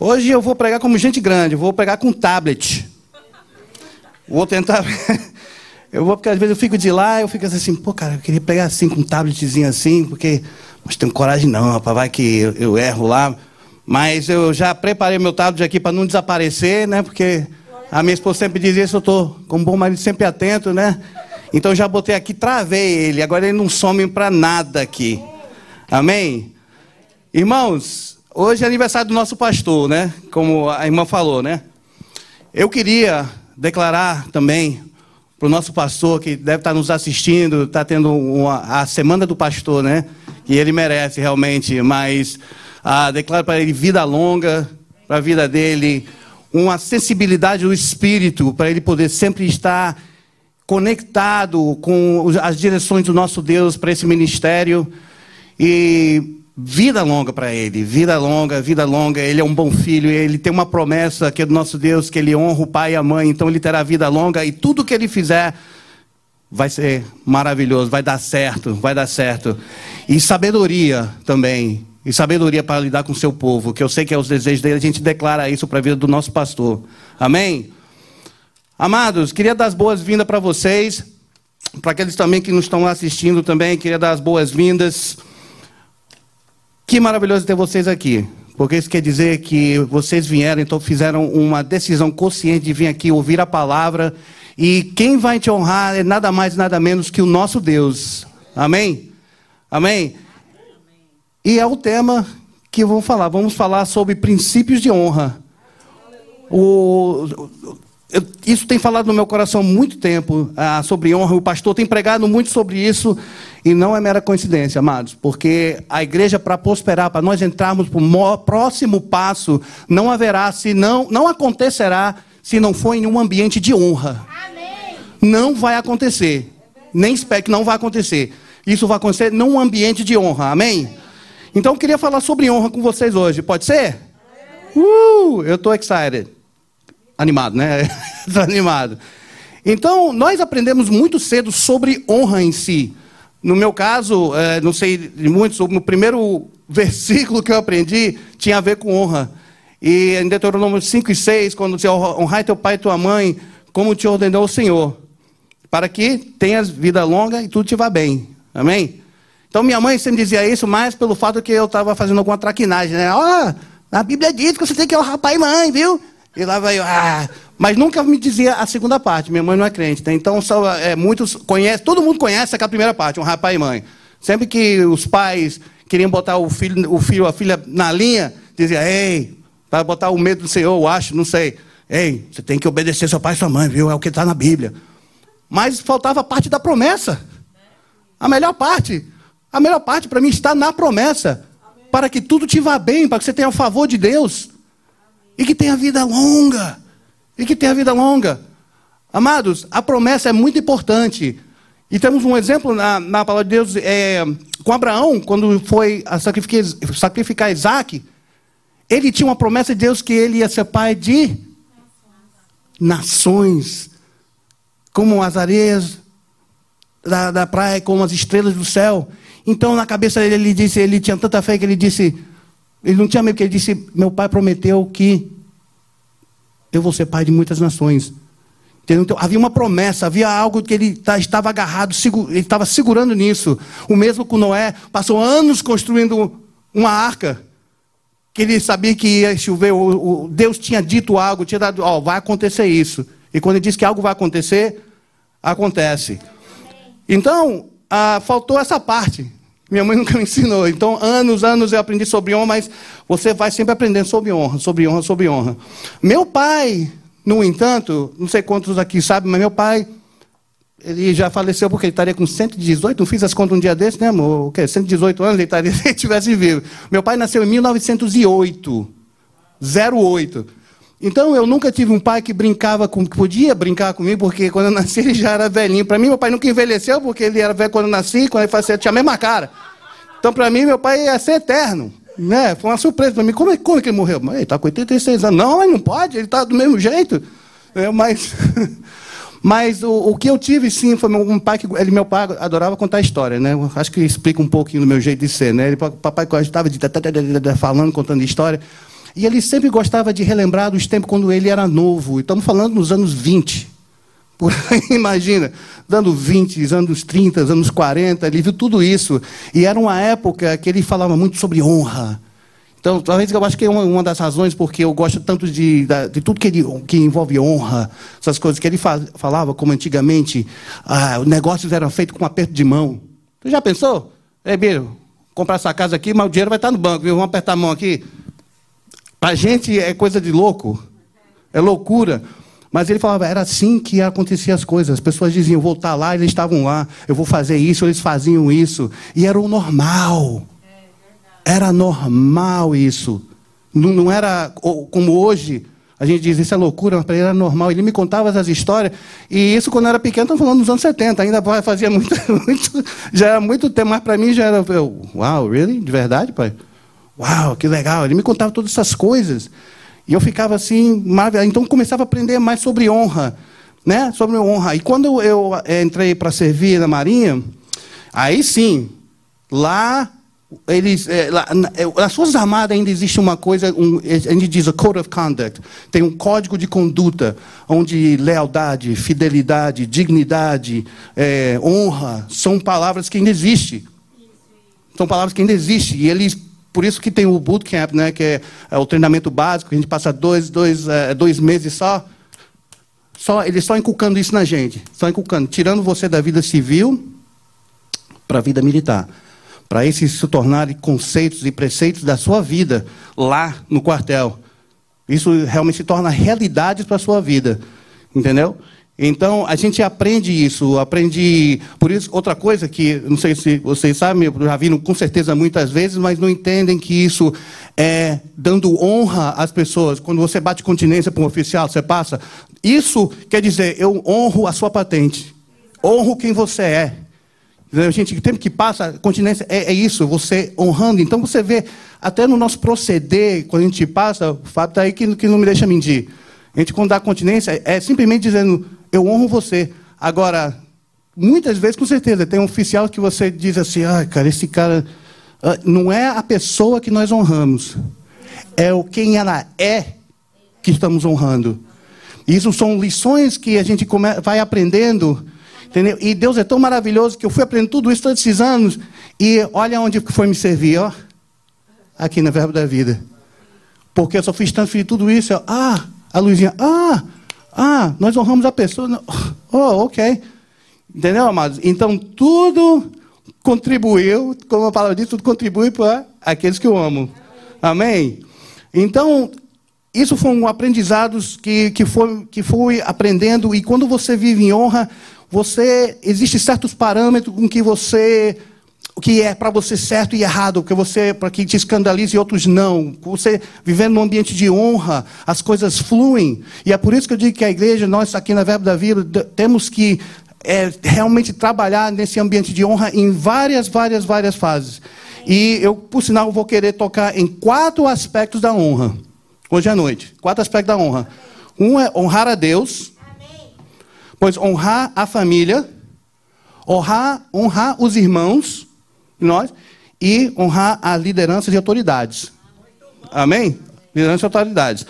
Hoje eu vou pregar como gente grande, vou pregar com tablet. Vou tentar. eu vou, porque às vezes eu fico de lá, eu fico assim, pô, cara, eu queria pegar assim com um tabletzinho assim, porque. Mas tenho coragem não, rapaz, vai que eu, eu erro lá. Mas eu já preparei meu tablet aqui para não desaparecer, né? Porque a minha esposa sempre dizia isso, eu estou com um bom marido sempre atento, né? Então já botei aqui, travei ele, agora ele não some para nada aqui. Amém? Irmãos, hoje é aniversário do nosso pastor, né? Como a irmã falou, né? Eu queria declarar também para o nosso pastor que deve estar nos assistindo, está tendo uma, a semana do pastor, né? Que ele merece realmente, mas ah, declaro para ele vida longa, para a vida dele, uma sensibilidade do espírito, para ele poder sempre estar conectado com as direções do nosso Deus para esse ministério. E vida longa para ele, vida longa, vida longa. Ele é um bom filho, ele tem uma promessa que é do nosso Deus, que ele honra o pai e a mãe, então ele terá vida longa e tudo que ele fizer vai ser maravilhoso, vai dar certo, vai dar certo. E sabedoria também, e sabedoria para lidar com o seu povo, que eu sei que é os desejos dele, a gente declara isso para a vida do nosso pastor. Amém? Amados, queria dar as boas-vindas para vocês, para aqueles também que nos estão assistindo também, queria dar as boas-vindas. Que maravilhoso ter vocês aqui, porque isso quer dizer que vocês vieram, então fizeram uma decisão consciente de vir aqui ouvir a palavra, e quem vai te honrar é nada mais nada menos que o nosso Deus. Amém? Amém? E é o tema que vamos falar. Vamos falar sobre princípios de honra. O, eu, isso tem falado no meu coração há muito tempo ah, sobre honra. O pastor tem pregado muito sobre isso e não é mera coincidência, amados, porque a igreja para prosperar, para nós entrarmos para o próximo passo, não haverá, se não, não acontecerá, se não for em um ambiente de honra. Amém. Não vai acontecer. Nem espero que não vai acontecer. Isso vai acontecer num ambiente de honra. Amém? Então eu queria falar sobre honra com vocês hoje. Pode ser? Uh, eu estou excited animado, né? Estou animado. Então, nós aprendemos muito cedo sobre honra em si. No meu caso, é, não sei de muitos, no primeiro versículo que eu aprendi tinha a ver com honra. E em Deuteronômio 5 e 6, quando diz honrar teu pai e tua mãe, como te ordenou o Senhor, para que tenhas vida longa e tudo te vá bem. Amém? Então minha mãe sempre dizia isso, mais pelo fato que eu estava fazendo alguma traquinagem, né? Ó, oh, a Bíblia diz que você tem que honrar pai e mãe, viu? E lá vai ah, mas nunca me dizia a segunda parte. Minha mãe não é crente, né? então só, é, muitos conhecem, todo mundo conhece aquela primeira parte, um rapaz e mãe. Sempre que os pais queriam botar o filho, o filho, a filha na linha, dizia, ei, para botar o medo do Senhor, eu acho, não sei. Ei, você tem que obedecer seu pai e sua mãe, viu? É o que está na Bíblia. Mas faltava a parte da promessa. A melhor parte. A melhor parte para mim está na promessa. Para que tudo te vá bem, para que você tenha o favor de Deus e que tenha vida longa. E que tenha vida longa. Amados, a promessa é muito importante. E temos um exemplo na, na palavra de Deus é, com Abraão, quando foi a sacrificar, sacrificar Isaac. Ele tinha uma promessa de Deus que ele ia ser pai de nações, como as areias da, da praia, como as estrelas do céu. Então, na cabeça dele, ele disse, ele tinha tanta fé que ele disse: ele não tinha medo, porque ele disse: Meu pai prometeu que eu vou ser pai de muitas nações. Então, havia uma promessa, havia algo que ele tá, estava agarrado, ele estava segurando nisso. O mesmo com Noé, passou anos construindo uma arca, que ele sabia que ia chover. O, o Deus tinha dito algo, tinha dado, ó, vai acontecer isso. E quando ele diz que algo vai acontecer, acontece. Então, ah, faltou essa parte. Minha mãe nunca me ensinou. Então, anos, anos eu aprendi sobre honra, mas você vai sempre aprendendo sobre honra, sobre honra, sobre honra. Meu pai, no entanto, não sei quantos aqui sabem, mas meu pai, ele já faleceu porque ele estaria com 118, não fiz as contas um dia desse, né, amor? O quê? 118 anos ele estaria se ele tivesse vivo. Meu pai nasceu em 1908. 08. Então eu nunca tive um pai que brincava com, que podia brincar comigo, porque quando eu nasci ele já era velhinho. Para mim, meu pai nunca envelheceu, porque ele era velho quando eu nasci, quando ele fazia, tinha a mesma cara. Então, para mim, meu pai ia ser eterno. Né? Foi uma surpresa para mim. Como, como que ele morreu? Ele está com 86 anos. Não, mas não pode, ele está do mesmo jeito. É, mas mas o, o, que eu tive, sim, foi um pai que. Ele, meu pai adorava contar história, né? Acho que explica um pouquinho do meu jeito de ser, né? Ele, papai estava falando, contando história. E ele sempre gostava de relembrar dos tempos quando ele era novo. Estamos falando nos anos 20. Por aí, imagina, dando 20, anos 30, anos 40, ele viu tudo isso. E era uma época que ele falava muito sobre honra. Então, talvez eu acho que é uma, uma das razões porque eu gosto tanto de, de tudo que, ele, que envolve honra, essas coisas que ele falava, como antigamente, ah, os negócios eram feitos com um aperto de mão. Você já pensou? Ei, Biro, comprar essa casa aqui, mas o dinheiro vai estar no banco, viu? Vamos apertar a mão aqui. Para a gente é coisa de louco, é loucura. Mas ele falava, era assim que acontecia as coisas. As pessoas diziam, vou estar lá, eles estavam lá, eu vou fazer isso, eles faziam isso. E era o normal. Era normal isso. Não, não era como hoje. A gente diz, isso é loucura, mas para ele era normal. Ele me contava essas histórias. E isso, quando eu era pequeno, estamos falando dos anos 70. Ainda fazia muito, muito já era muito tempo, mas para mim já era. Uau, really? De verdade, pai? Uau, que legal. Ele me contava todas essas coisas. E eu ficava assim, maravilhado. Então começava a aprender mais sobre honra. Né? Sobre honra. E quando eu, eh, entrei para servir na Marinha, aí sim, lá eles, é, lá, nas Forças Armadas ainda existe uma coisa, um, a gente diz a Code of Conduct, tem um código de conduta, onde lealdade, fidelidade, dignidade, é, honra, são palavras que ainda existem. São palavras que ainda existem. E eles, por isso que tem o bootcamp, né, que é, é o treinamento básico, a gente passa dois, dois, é, dois meses só, só, eles só inculcando isso na gente, só inculcando, tirando você da vida civil para a vida militar para esses se tornarem conceitos e preceitos da sua vida lá no quartel. Isso realmente se torna realidade para a sua vida, entendeu? Então, a gente aprende isso, aprende... Por isso, outra coisa que, não sei se vocês sabem, eu já vi com certeza muitas vezes, mas não entendem que isso é dando honra às pessoas. Quando você bate continência para um oficial, você passa... Isso quer dizer, eu honro a sua patente. Honro quem você é. Gente, o tempo que passa, a continência é, é, isso, você honrando. Então você vê, até no nosso proceder, quando a gente passa, o Fábio está aí que, que não me deixa mentir. A gente, quando dá continência, é simplesmente dizendo, eu honro você. Agora, muitas vezes, com certeza, tem um oficial que você diz assim, ah, cara, esse cara. Ah, não é a pessoa que nós honramos, é o quem ela é que estamos honrando. Isso são lições que a gente vai aprendendo Entendeu? E Deus é tão maravilhoso que eu fui aprendendo tudo isso todos esses anos. E olha onde foi me servir, ó. Aqui no Verbo da Vida. Porque eu só fiz tanto de tudo isso. Ó. Ah, a Luizinha, ah, ah, nós honramos a pessoa. Oh, ok. Entendeu, amados? Então tudo contribuiu, como a palavra diz, tudo contribui para aqueles que eu amo. Amém? Então, isso foi um aprendizado que, que, foi, que fui aprendendo, e quando você vive em honra, você existe certos parâmetros com que você o que é para você certo e errado, que você para que te escandalize e outros não. Você vivendo num ambiente de honra, as coisas fluem. E é por isso que eu digo que a igreja, nós aqui na Verbo da Vida, temos que é, realmente trabalhar nesse ambiente de honra em várias, várias, várias fases. E eu, por sinal, vou querer tocar em quatro aspectos da honra. Hoje à noite. Quatro aspectos da honra. Um é honrar a Deus. Pois honrar a família, honrar, honrar os irmãos, nós, e honrar a liderança e autoridades. Amém? Liderança e autoridades.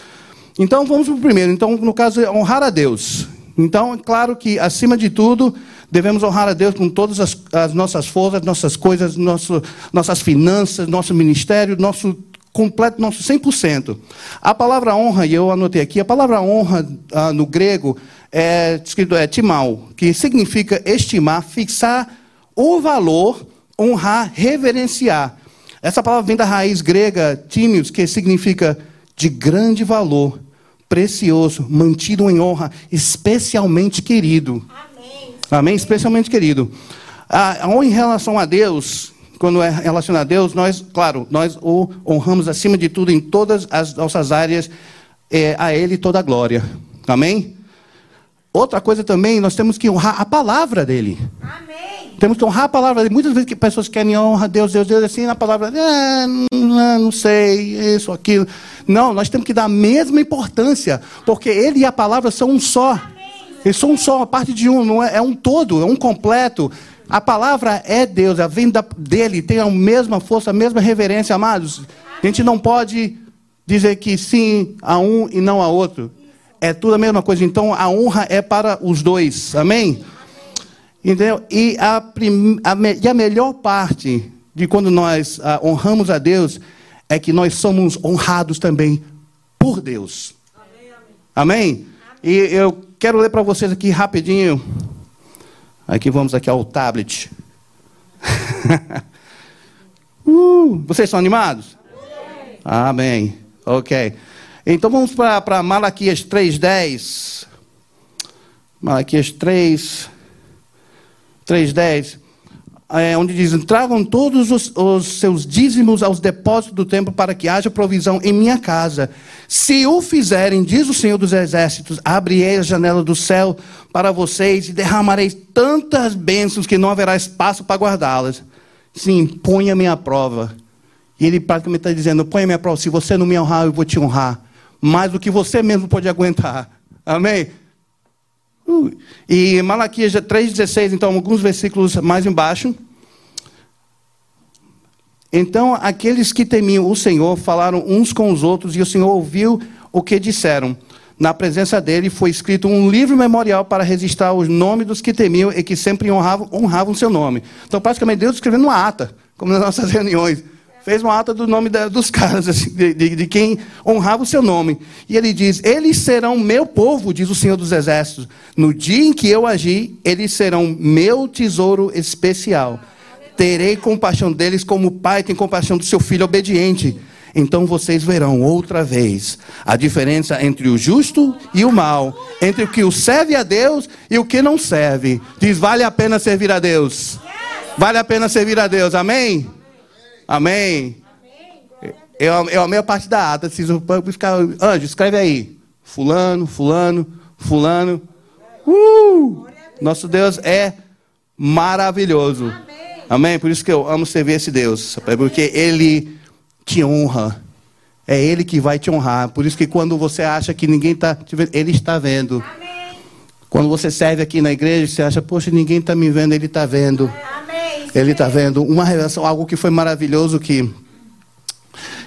Então vamos para o primeiro. Então, no caso, é honrar a Deus. Então, é claro que, acima de tudo, devemos honrar a Deus com todas as, as nossas forças, nossas coisas, nosso, nossas finanças, nosso ministério, nosso completo, nosso 100%. A palavra honra, e eu anotei aqui, a palavra honra ah, no grego é escrito é timal, que significa estimar, fixar o valor, honrar, reverenciar. Essa palavra vem da raiz grega timios, que significa de grande valor, precioso, mantido em honra, especialmente querido. Amém. Amém? Especialmente querido. Ah, em relação a Deus, quando é relacionado a Deus, nós, claro, nós o honramos acima de tudo em todas as nossas áreas, é, a Ele toda a glória. Amém? Outra coisa também, nós temos que honrar a palavra dele. Amém. Temos que honrar a palavra. Muitas vezes que pessoas querem honrar Deus, Deus, Deus, assim, na palavra, ah, não, não sei, isso, aquilo. Não, nós temos que dar a mesma importância, porque ele e a palavra são um só. Eles são um só, uma parte de um, não é, é um todo, é um completo. A palavra é Deus, a vinda dele tem a mesma força, a mesma reverência, amados. A gente não pode dizer que sim a um e não a outro. É tudo a mesma coisa. Então a honra é para os dois. Amém? Entendeu? E a, prim... a, me... e a melhor parte de quando nós ah, honramos a Deus é que nós somos honrados também por Deus. Amém? amém? E eu quero ler para vocês aqui rapidinho. Aqui vamos aqui ao tablet. uh, vocês estão animados? Amém. Ok. Então vamos para Malaquias 3,10. Malaquias 3, 3,10. É, onde diz: Tragam todos os, os, seus dízimos aos depósitos do templo para que haja provisão em minha casa. Se o fizerem, diz o Senhor dos Exércitos, abrirei a janela do céu para vocês e derramarei tantas bênçãos que não haverá espaço para guardá-las. Sim, ponha minha prova e ele praticamente está dizendo: a minha prova, se você não me honrar, eu vou te honrar. Mais do que você mesmo pode aguentar. Amém? Uh. E Malaquias 3,16, então, alguns versículos mais embaixo. Então, aqueles que temiam o Senhor falaram uns com os outros, e o Senhor ouviu o que disseram. Na presença dele foi escrito um livro memorial para registrar os nomes dos que temiam e que sempre honravam, honravam seu nome. Então, praticamente, Deus escrevendo uma ata, como nas nossas reuniões fez uma ata do nome da, dos caras, assim, de, de, de, quem honrava o seu nome. E ele diz: Eles serão meu povo, diz o Senhor dos Exércitos. No dia em que eu agi, eles serão meu tesouro especial. Terei compaixão deles como o pai tem compaixão do seu filho obediente. Então vocês verão outra vez a diferença entre o justo e o mal, entre o que o serve a Deus e o que não serve. Diz: vale a pena servir a Deus. Vale a pena servir a Deus. Amém? Amém? Eu, eu amei a parte da ata. Anjo, escreve aí. Fulano, fulano, fulano. Uh! Nosso Deus é maravilhoso. Amém? Por isso que eu amo servir esse Deus. Porque Ele te honra. É Ele que vai te honrar. Por isso que quando você acha que ninguém está te vendo, Ele está vendo. Quando você serve aqui na igreja, você acha, poxa, ninguém está me vendo, Ele está vendo. Ele está vendo uma revelação, algo que foi maravilhoso que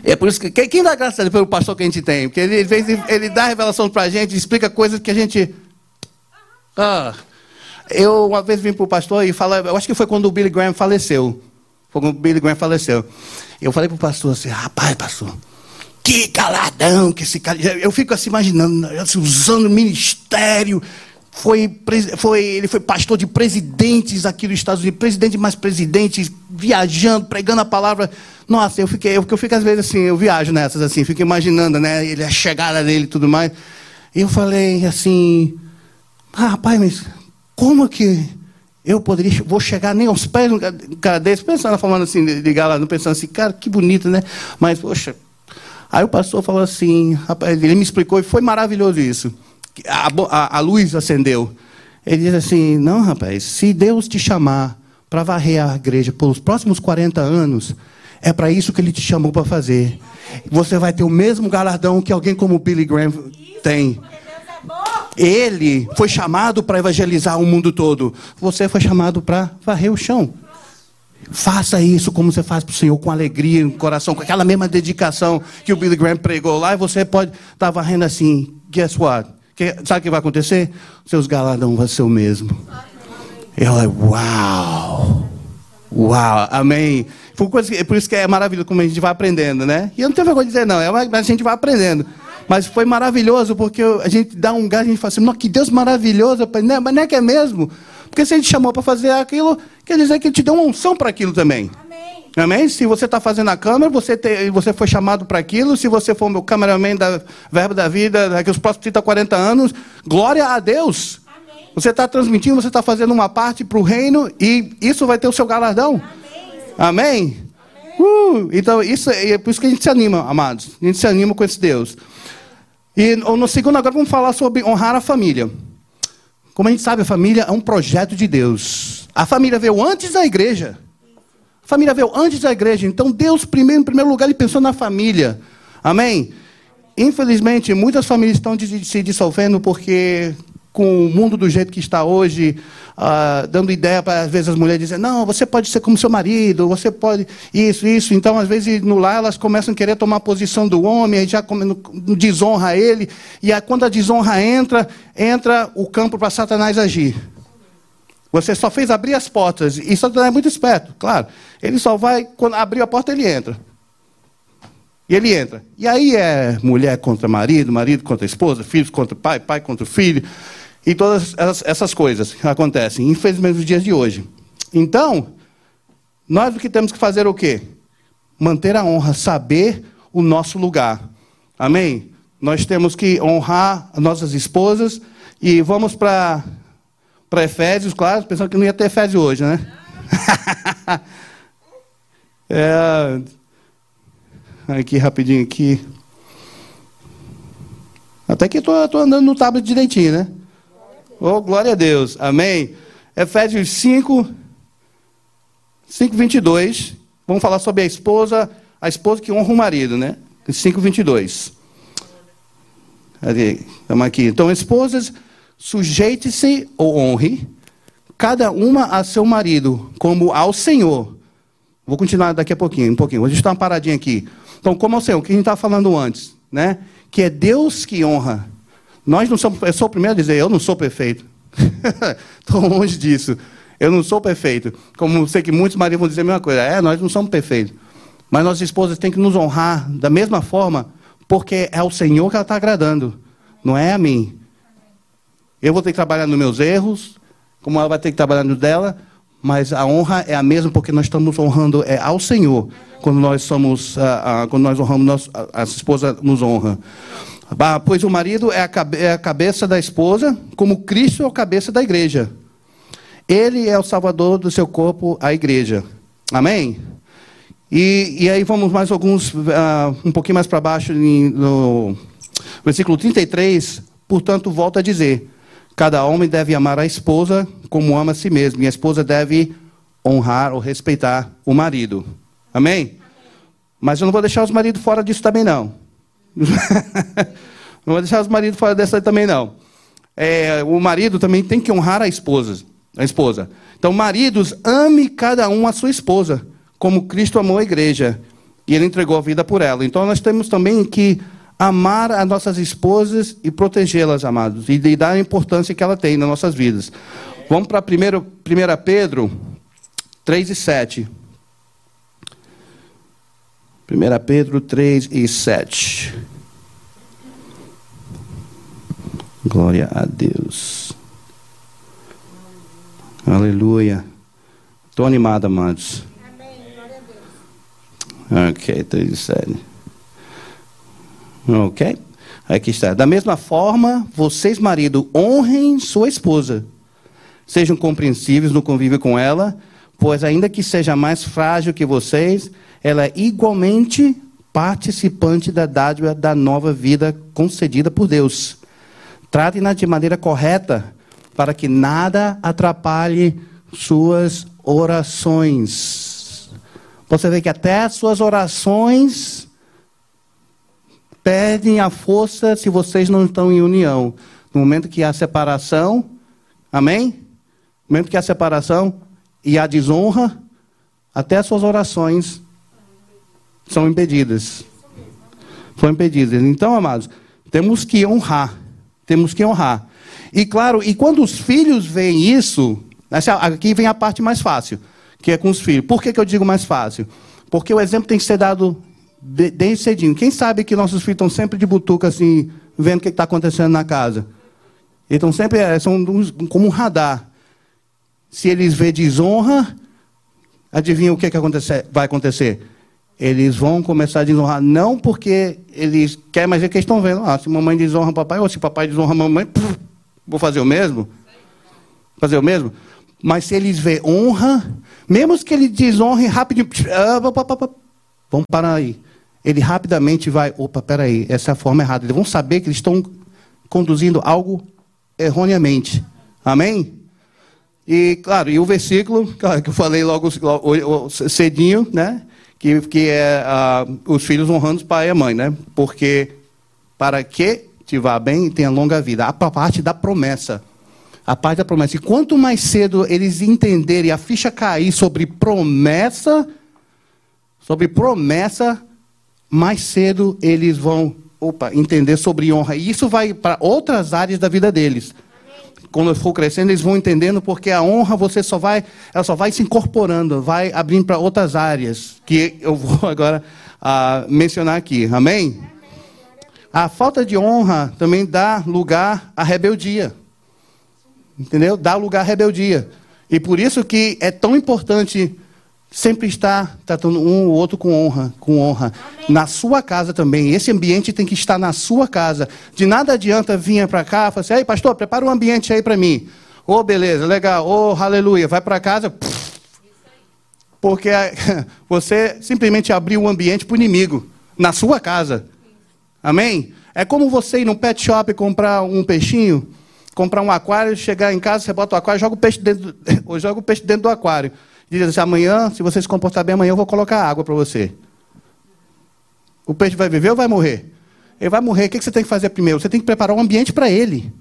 é por isso que quem dá graça pelo pastor que a gente tem, porque ele, ele, ele dá revelação para a gente, explica coisas que a gente ah, eu uma vez vim para o pastor e falei, eu acho que foi quando o Billy Graham faleceu. Foi quando o Billy Graham faleceu. Eu falei para o pastor assim, rapaz, pastor, que galadão que esse cara. Eu fico assim imaginando, assim, usando ministério, foi, foi, ele foi pastor de presidentes aqui dos Estados Unidos, presidente mais presidentes, viajando, pregando a palavra. Nossa, eu fiquei, eu, eu fico às vezes assim, eu viajo nessas assim, fico imaginando, né, ele, a chegada dele e tudo mais. E eu falei assim, ah, rapaz, mas como que eu poderia, vou chegar nem aos pés de um cara desse, pensando, falando assim, de galã, pensando assim, cara, que bonito, né? Mas, poxa. Aí o pastor falou assim, rapaz, ele me explicou e foi maravilhoso isso a, a, a luz acendeu. Ele diz assim: Não, rapaz, se Deus te chamar para varrer a igreja pelos próximos 40 anos, é para isso que ele te chamou para fazer. Você vai ter o mesmo galardão que alguém como Billy Graham tem. Ele foi chamado para evangelizar o mundo todo. Você foi chamado para varrer o chão. Faça isso como você faz para o Senhor, com alegria, no coração, com aquela mesma dedicação que o Billy Graham pregou lá, e você pode estar tá varrendo assim. Guess what? Sabe o que vai acontecer? Seus galardão vão ser o mesmo. Eu, uau! Uau, amém. Por, coisa, por isso que é maravilhoso como a gente vai aprendendo, né? E eu não tenho vergonha de dizer, não, é a gente vai aprendendo. Mas foi maravilhoso, porque a gente dá um gás a gente fala assim, que Deus maravilhoso, mas não é que é mesmo? Porque se a gente chamou para fazer aquilo, quer dizer que ele te deu uma unção para aquilo também. Amém? Se você está fazendo a câmera, você, te, você foi chamado para aquilo. Se você for o cameraman da Verbo da Vida, daqui os próximos 30, 40 anos, glória a Deus. Amém. Você está transmitindo, você está fazendo uma parte para o reino e isso vai ter o seu galardão. Amém? Amém? Uh, então, isso é por isso que a gente se anima, amados. A gente se anima com esse Deus. E no segundo, agora vamos falar sobre honrar a família. Como a gente sabe, a família é um projeto de Deus. A família veio antes da igreja. Família veio antes da igreja. Então, Deus, primeiro, em primeiro lugar, ele pensou na família. Amém? Infelizmente, muitas famílias estão se dissolvendo porque com o mundo do jeito que está hoje, uh, dando ideia para, às vezes, as mulheres dizerem, não, você pode ser como seu marido, você pode isso, isso. Então, às vezes, no lar, elas começam a querer tomar a posição do homem, já desonra ele, e aí, quando a desonra entra, entra o campo para Satanás agir. Você só fez abrir as portas, e Satanás é muito esperto, claro. Ele só vai, quando abrir a porta, ele entra. E ele entra. E aí é mulher contra marido, marido contra esposa, filhos contra pai, pai contra filho. E todas essas coisas acontecem, infelizmente, nos dias de hoje. Então, nós o que temos que fazer é o quê? Manter a honra, saber o nosso lugar. Amém? Nós temos que honrar as nossas esposas. E vamos para Efésios, claro, pensando que não ia ter Efésios hoje, né? é, aqui rapidinho aqui. Até que estou andando no tablet direitinho, né? Oh, glória a Deus. Amém. Efésios 5, 5, 22. Vamos falar sobre a esposa, a esposa que honra o marido, né? 5, 22. Estamos aqui. Então, esposas, sujeite-se ou honre, cada uma a seu marido, como ao Senhor. Vou continuar daqui a pouquinho, um pouquinho. Vou deixar uma paradinha aqui. Então, como ao Senhor, o que a gente estava falando antes, né? Que é Deus que honra. Nós não somos, eu sou o primeiro a dizer, eu não sou perfeito. Estou longe disso. Eu não sou perfeito. Como sei que muitos maridos vão dizer a mesma coisa. É, nós não somos perfeitos. Mas nossas esposas têm que nos honrar da mesma forma, porque é o Senhor que ela está agradando, não é a mim. Eu vou ter que trabalhar nos meus erros, como ela vai ter que trabalhar no dela, mas a honra é a mesma porque nós estamos honrando é ao Senhor quando nós somos, uh, uh, quando nós honramos, nós, a, a esposa nos honra. Pois o marido é a, é a cabeça da esposa, como Cristo é a cabeça da igreja. Ele é o salvador do seu corpo, a igreja. Amém? E, e aí vamos mais alguns, uh, um pouquinho mais para baixo, no versículo 33. Portanto, volta a dizer: cada homem deve amar a esposa como ama a si mesmo, e a esposa deve honrar ou respeitar o marido. Amém? Mas eu não vou deixar os maridos fora disso também, não. não vou deixar os maridos fora dessa também, não. É, o marido também tem que honrar a esposa. A esposa. Então, maridos, ame cada um a sua esposa, como Cristo amou a igreja. E ele entregou a vida por ela. Então, nós temos também que amar as nossas esposas e protegê-las, amados. E, e dar a importância que ela tem nas nossas vidas. Vamos para 1 Pedro 3 e 7. 1 Pedro 3 e 7. Glória a Deus. Aleluia. Estou animado, amados. Amém. Glória a Deus. Ok, 3 e 7. Ok? Aqui está. Da mesma forma, vocês, marido, honrem sua esposa. Sejam compreensíveis no convívio com ela, pois, ainda que seja mais frágil que vocês, ela é igualmente participante da dádiva da nova vida concedida por Deus. Trate-na de maneira correta, para que nada atrapalhe suas orações. Você vê que até as suas orações perdem a força se vocês não estão em união. No momento que há separação, amém? No momento que há separação e há desonra, até as suas orações são impedidas. São impedidas. Então, amados, temos que honrar. Temos que honrar. E claro, e quando os filhos veem isso, aqui vem a parte mais fácil, que é com os filhos. Por que, que eu digo mais fácil? Porque o exemplo tem que ser dado desde cedinho. Quem sabe que nossos filhos estão sempre de butuca, assim, vendo o que está acontecendo na casa? Estão sempre, é, são como um radar. Se eles vê desonra, adivinha o que, que vai acontecer? eles vão começar a desonrar, não porque eles querem, mas é que eles estão vendo, ah, se mamãe desonra papai, ou se papai desonra mamãe, puf, vou fazer o mesmo? Fazer o mesmo? Mas se eles vê honra, mesmo que ele desonre rapidinho, ah, vamos parar aí. Ele rapidamente vai, opa, peraí, essa é a forma errada. Eles vão saber que eles estão conduzindo algo erroneamente. Amém? E, claro, e o versículo, claro, que eu falei logo, cedinho, né? que, que é os filhos honrando o pai e a mãe, né? Porque para que te vá bem e tenha longa vida. A parte da promessa. A parte da promessa. E quanto mais cedo eles entenderem a ficha cair sobre promessa, sobre promessa, mais cedo eles vão opa, entender sobre honra. E isso vai para outras áreas da vida deles. Quando for crescendo, eles vão entendendo porque a honra você só vai, ela só vai se incorporando, vai abrindo para outras áreas que eu vou agora uh, mencionar aqui. Amém? A falta de honra também dá lugar à rebeldia. Entendeu? Dá lugar à rebeldia. E por isso que é tão importante sempre estar tratando um ou outro com honra, com honra. Na sua casa também. Esse ambiente tem que estar na sua casa. De nada adianta vir para cá e falar assim, ei, pastor, prepara um ambiente aí para mim. Ô, oh, beleza, legal. Ô, oh, aleluia. Vai para casa. Porque você simplesmente abriu o um ambiente para o inimigo. Na sua casa. Amém? É como você ir no pet shop e comprar um peixinho, comprar um aquário, chegar em casa, você bota o aquário, joga o peixe dentro, ou joga o peixe dentro do aquário. Diz assim, amanhã, se você se comportar bem, amanhã eu vou colocar água para você. O peixe vai viver ou vai morrer? Ele vai morrer. O que você tem que fazer primeiro? Você tem que preparar um ambiente para ele.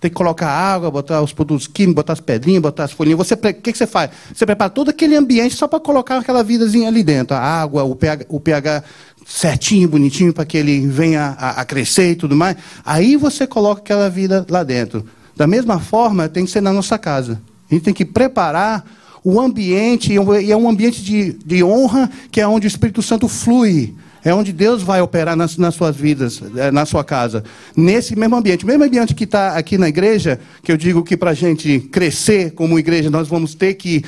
Tem que colocar água, botar os produtos químicos, botar as pedrinhas, botar as folhinhas. Você, o que, você faz? Você prepara todo aquele ambiente só para colocar aquela vidazinha ali dentro. A água, o pH, o pH certinho, bonitinho, para que ele venha a, a, crescer e tudo mais. Aí você coloca aquela vida lá dentro. Da mesma forma, tem que ser na nossa casa. A gente tem que preparar o ambiente, e é um ambiente de, de honra, que é onde o Espírito Santo flui. É onde Deus vai operar nas, nas suas vidas, é, na sua casa. Nesse mesmo ambiente. Mesmo ambiente que está aqui na igreja, que eu digo que para a gente crescer como igreja, nós vamos ter que,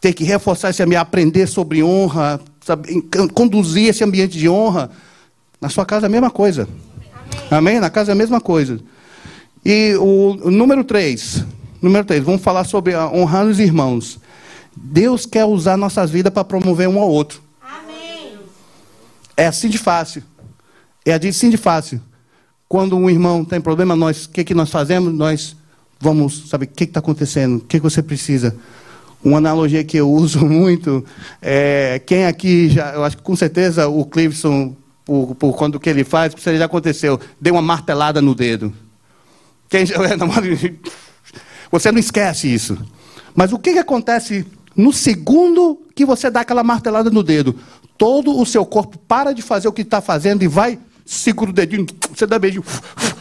ter que reforçar esse ambiente, aprender sobre honra, sabe, conduzir esse ambiente de honra. Na sua casa é a mesma coisa. Amém? Amém? Na casa é a mesma coisa. E o, o número 3. Número 3, vamos falar sobre honrar os irmãos. Deus quer usar nossas vidas para promover um ao outro. Amém. É assim de fácil. É assim de fácil. Quando um irmão tem problema, nós, o que, que nós fazemos? Nós vamos, sabe, o que está acontecendo? O que, que você precisa? Uma analogia que eu uso muito é quem aqui já, eu acho que com certeza o Cliveson, por, por quando que ele faz, já aconteceu, deu uma martelada no dedo. Quem já é namorado você não esquece isso. Mas o que, que acontece no segundo que você dá aquela martelada no dedo? Todo o seu corpo para de fazer o que está fazendo e vai, segura o dedinho, você dá beijinho,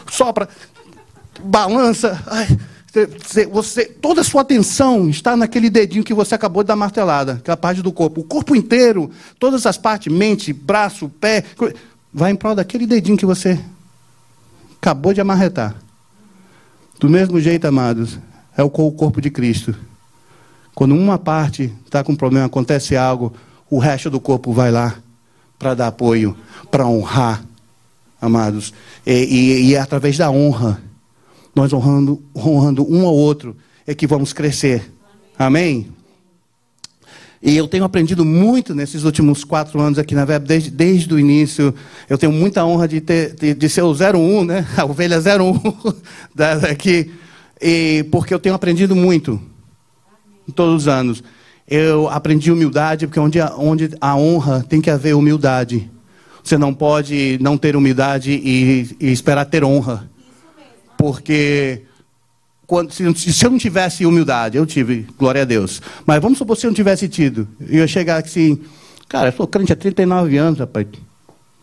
sopra, balança. Ai, você, você, toda a sua atenção está naquele dedinho que você acabou de dar martelada, aquela parte do corpo. O corpo inteiro, todas as partes, mente, braço, pé, vai em prol daquele dedinho que você acabou de amarretar. Do mesmo jeito, amados, é o corpo de Cristo. Quando uma parte está com problema, acontece algo, o resto do corpo vai lá para dar apoio, para honrar, amados. E, e, e, é através da honra, nós honrando, honrando um ao outro, é que vamos crescer. Amém? E eu tenho aprendido muito nesses últimos quatro anos aqui na Web, desde, desde o início. Eu tenho muita honra de, ter, de, de ser o 01, né? A ovelha 01 daqui. E, porque eu tenho aprendido muito todos os anos. Eu aprendi humildade, porque onde onde a honra tem que haver humildade. Você não pode não ter humildade e, e esperar ter honra. Porque quando, se, se, eu não tivesse humildade, eu tive, glória a Deus. Mas vamos supor se eu não tivesse tido. E eu chegar assim, cara, eu sou crente há 39 anos, rapaz.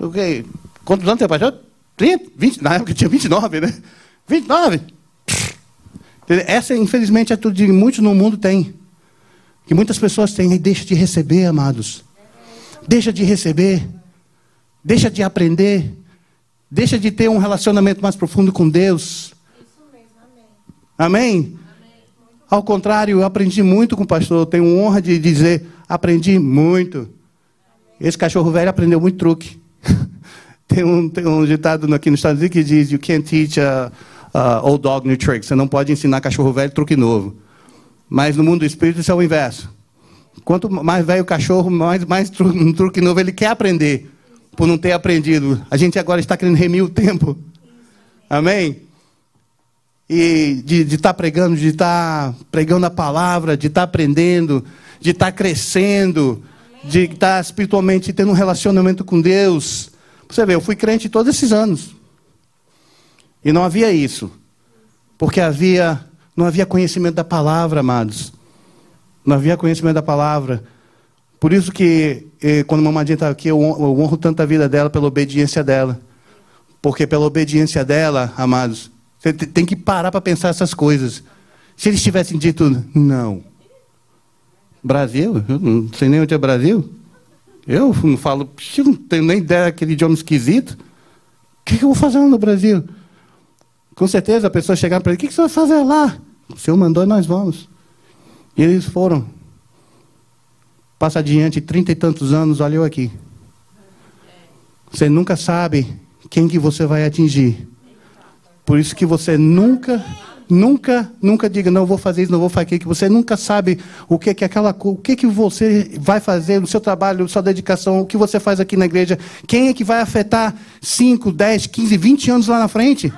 Okay. Quantos anos você pastor? 30? 20? Na época eu tinha 29, né? 29? Essa, infelizmente, é tudo que muitos no mundo têm. Que muitas pessoas têm e deixa de receber, amados. Deixa de receber. Deixa de aprender. Deixa de ter um relacionamento mais profundo com Deus. Amém? Ao contrário, eu aprendi muito com o pastor. Eu tenho honra de dizer, aprendi muito. Esse cachorro velho aprendeu muito truque. tem, um, tem um ditado aqui nos Estados Unidos que diz: You can't teach a uh, old dog new trick. Você não pode ensinar cachorro velho truque novo. Mas no mundo do espírito isso é o inverso. Quanto mais velho o cachorro, mais, mais truque, um truque novo ele quer aprender, por não ter aprendido. A gente agora está querendo remir o tempo. Amém? E de estar tá pregando, de estar tá pregando a palavra, de estar tá aprendendo, de estar tá crescendo, de estar tá espiritualmente tendo um relacionamento com Deus. Você vê, eu fui crente todos esses anos. E não havia isso. Porque havia, não havia conhecimento da palavra, amados. Não havia conhecimento da palavra. Por isso que, eh, quando mamadinha está aqui, eu honro tanto a vida dela pela obediência dela. Porque pela obediência dela, amados, você tem que parar para pensar essas coisas. Se eles tivessem dito não. Brasil? Eu não sei nem onde é Brasil. Eu não falo, não tenho nem ideia daquele idioma esquisito. O que, eu vou fazer no Brasil? Com certeza a pessoa chegar para ele, o que, que você vai fazer lá? O Senhor mandou e nós vamos. E eles foram. Passa adiante, trinta e tantos anos, olha eu aqui. Você nunca sabe quem que você vai atingir. Por isso que você nunca, nunca, nunca diga, não vou fazer isso, não vou fazer aquilo, que você nunca sabe o que que aquela o que que você vai fazer no seu trabalho, sua dedicação, o que você faz aqui na igreja, quem é que vai afetar 5, 10, 15, 20 anos lá na frente?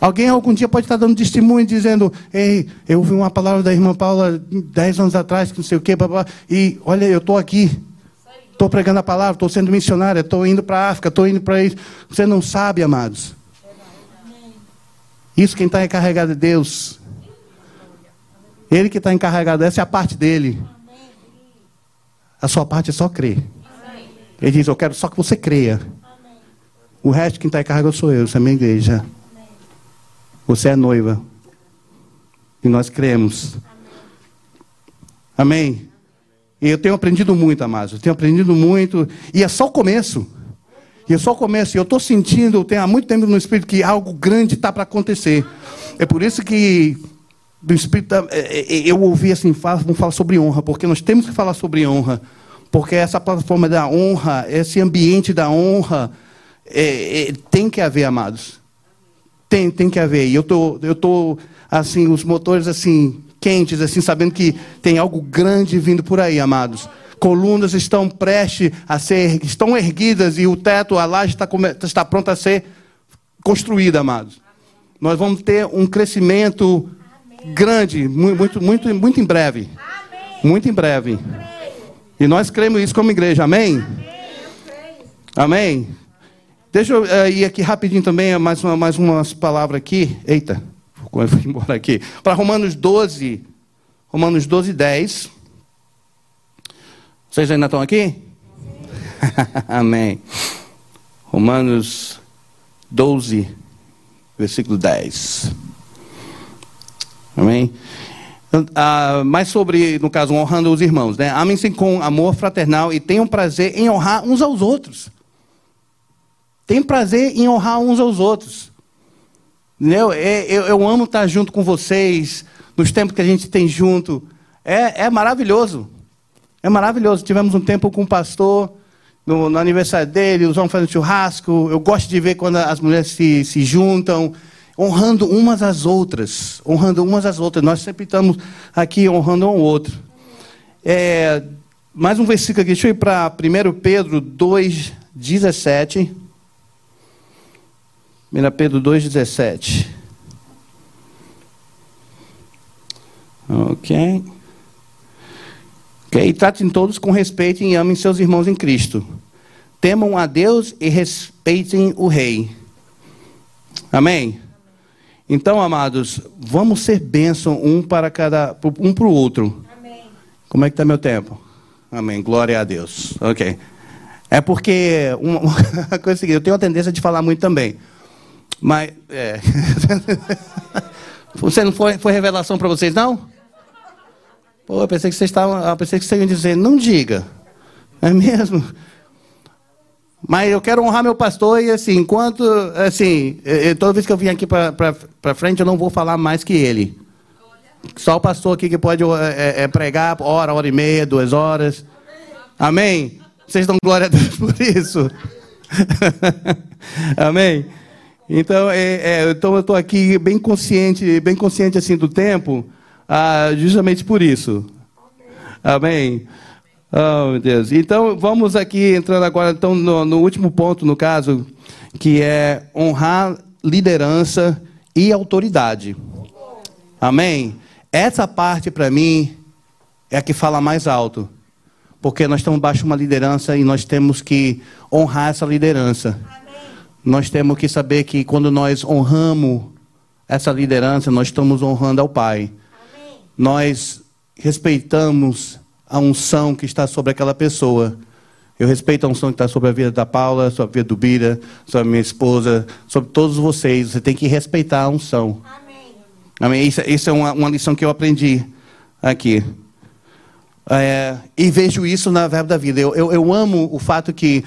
Alguém algum dia pode estar dando testemunho dizendo: Ei, eu ouvi uma palavra da irmã Paula 10 anos atrás, que não sei o quê, blá, e olha, eu estou aqui. Estou pregando a palavra, estou sendo missionária, estou indo para a África, estou indo para isso. Você não sabe, amados. Isso quem está encarregado é Deus. Ele que está encarregado, essa é a parte dele. A sua parte é só crer. Ele diz: Eu quero só que você creia. O resto quem está encarregado sou eu, essa é a minha igreja. Você é noiva. E nós cremos. Amém? E eu tenho aprendido muito, amados. Eu tenho aprendido muito. E é só o começo. E é só o começo. E eu estou sentindo, tenho há muito tempo no Espírito, que algo grande está para acontecer. É por isso que do Espírito, é, é, eu ouvi assim, vamos falar sobre honra, porque nós temos que falar sobre honra. Porque essa plataforma da honra, esse ambiente da honra, é, é, tem que haver, amados. Tem, tem que haver. E eu tô, eu tô assim, os motores assim quentes, assim, sabendo que tem algo grande vindo por aí, amados. Colunas estão prestes a ser, estão erguidas e o teto, a laje está, está pronta a ser construída, amados. Nós vamos ter um crescimento grande, muito, muito, muito em breve. Muito em breve. E nós cremos isso como igreja, amém? Amém? Deixa eu uh, ir aqui rapidinho também, mais, uma, mais umas palavras aqui. Eita, vou embora aqui. Para Romanos 12, Romanos 12, 10. Vocês ainda estão aqui? Amém. Romanos 12, versículo 10. Amém? Uh, mais sobre, no caso, honrando os irmãos. Né? Amem-se com amor fraternal e tenham prazer em honrar uns aos outros tem prazer em honrar uns aos outros. Eu, é, eu, eu amo estar junto com vocês, nos tempos que a gente tem junto. É, é maravilhoso. É maravilhoso. Tivemos um tempo com o pastor, no, no aniversário dele, os homens fazendo churrasco. Eu gosto de ver quando as mulheres se, se juntam, honrando umas às outras. Honrando umas às outras. Nós sempre estamos aqui honrando um ao outro. É, mais um versículo aqui. Deixa eu ir para 1 Pedro 2, 17. 1 Pedro 2,17. Ok. Ok. E tratem todos com respeito e amem seus irmãos em Cristo. Temam a Deus e respeitem o Rei. Amém? Então, amados, vamos ser bênção um para cada, um para o outro. Amém. Como é que está meu tempo? Amém. Glória a Deus. Ok. É porque uma, uma coisa é seguinte, eu tenho a tendência de falar muito também. Mas, é. Você não foi, foi revelação para vocês, não? Pô, eu pensei que vocês estavam, eu pensei que vocês iam dizer, não diga. É mesmo? Mas eu quero honrar meu pastor e assim, enquanto, assim, toda vez que eu vim aqui para frente, eu não vou falar mais que ele. Só o pastor aqui que pode é, é, pregar hora, hora e meia, duas horas. Amém? Vocês dão glória a Deus por isso? Amém? Então, é, é, então eu estou aqui bem consciente, bem consciente assim do tempo, ah, justamente por isso. Amém. Oh, meu Deus. Então, vamos aqui entrando agora então, no, no último ponto, no caso, que é honrar liderança e autoridade. Amém? Essa parte, para mim, é a que fala mais alto. Porque nós estamos baixo uma liderança e nós temos que honrar essa liderança. Nós temos que saber que quando nós honramos essa liderança, nós estamos honrando ao Pai. Amém. Nós respeitamos a unção que está sobre aquela pessoa. Eu respeito a unção que está sobre a vida da Paula, sobre a vida do Bira, sobre a minha esposa, sobre todos vocês. Você tem que respeitar a unção. Amém. Amém. Isso, isso é uma, uma lição que eu aprendi aqui. É, e vejo isso na Verbo da Vida. Eu, eu, eu amo o fato que